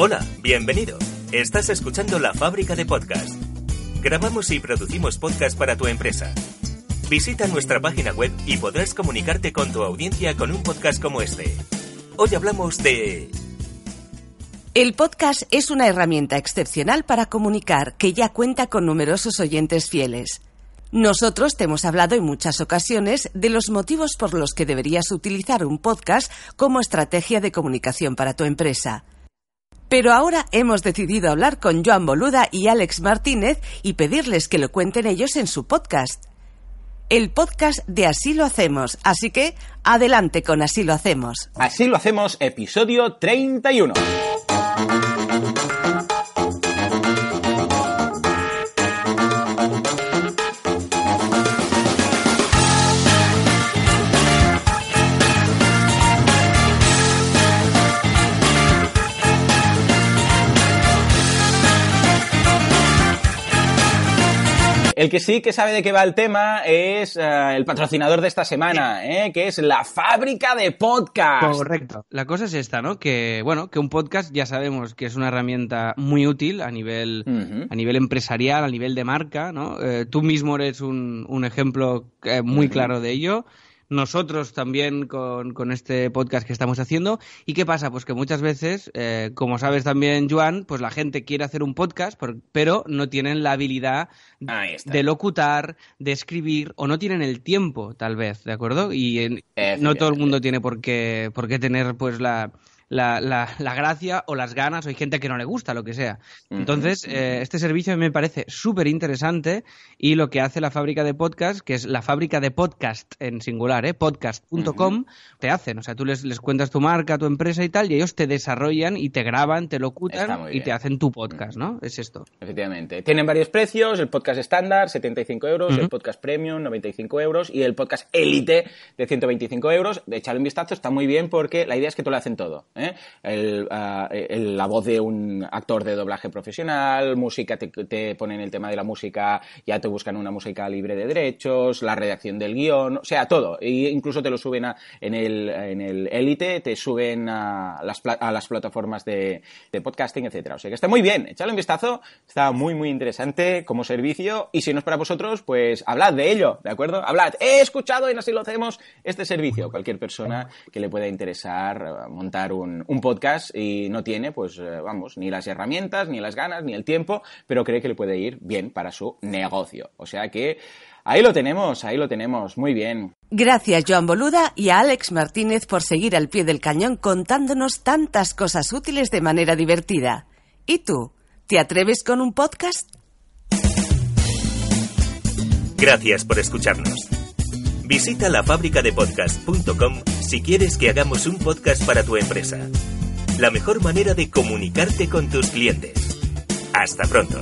Hola, bienvenido. Estás escuchando La Fábrica de Podcast. Grabamos y producimos podcast para tu empresa. Visita nuestra página web y podrás comunicarte con tu audiencia con un podcast como este. Hoy hablamos de... El podcast es una herramienta excepcional para comunicar que ya cuenta con numerosos oyentes fieles. Nosotros te hemos hablado en muchas ocasiones de los motivos por los que deberías utilizar un podcast como estrategia de comunicación para tu empresa. Pero ahora hemos decidido hablar con Joan Boluda y Alex Martínez y pedirles que lo cuenten ellos en su podcast. El podcast de Así lo hacemos, así que adelante con Así lo hacemos. Así lo hacemos, episodio 31. El que sí que sabe de qué va el tema es eh, el patrocinador de esta semana, ¿eh? que es la fábrica de podcast. Correcto. La cosa es esta, ¿no? Que, bueno, que un podcast ya sabemos que es una herramienta muy útil a nivel, a nivel empresarial, a nivel de marca, ¿no? Eh, tú mismo eres un, un ejemplo eh, muy claro de ello nosotros también con, con, este podcast que estamos haciendo. ¿Y qué pasa? Pues que muchas veces, eh, como sabes también, Joan, pues la gente quiere hacer un podcast, pero no tienen la habilidad de locutar, de escribir, o no tienen el tiempo, tal vez, ¿de acuerdo? Y no todo el mundo tiene por qué, por qué tener pues la la, la, la, gracia o las ganas, o hay gente que no le gusta, lo que sea. Entonces, eh, este servicio me parece súper interesante y lo que hace la fábrica de podcast, que es la fábrica de podcast en singular, ¿eh? podcast.com, te hacen. O sea, tú les, les cuentas tu marca, tu empresa y tal, y ellos te desarrollan y te graban, te locutan y te hacen tu podcast, ¿no? Es esto. Efectivamente. Tienen varios precios, el podcast estándar, 75 euros, el podcast premium, 95 euros, y el podcast élite de 125 euros. De echarle un vistazo, está muy bien porque la idea es que tú lo hacen todo. ¿Eh? Ah, el, la voz de un actor de doblaje profesional, música, te, te, ponen el tema de la música, ya te buscan una música libre de derechos, la redacción del guion, o sea, todo. E incluso te lo suben a, en el en el Elite, te suben a las, a las plataformas de, de, podcasting, etcétera. O sea que está muy bien, echadle un vistazo, está muy, muy interesante como servicio, y si no es para vosotros, pues hablad de ello, ¿de acuerdo? Hablad, he escuchado y así lo hacemos este servicio. Cualquier persona que le pueda interesar eh, montar un un, podcast y no tiene, pues eh, vamos, ni las herramientas, ni las ganas, ni el tiempo, pero cree que le puede ir bien para su negocio. O sea que ahí lo tenemos, ahí lo tenemos, muy bien. Gracias, Joan Boluda y a Alex Martínez por seguir al pie del cañón contándonos tantas cosas útiles de manera divertida. ¿Y tú? ¿Te atreves con un podcast? Gracias por escucharnos. Visita la podcast.com si quieres que hagamos un podcast para tu empresa. La mejor manera de comunicarte con tus clientes. Hasta pronto.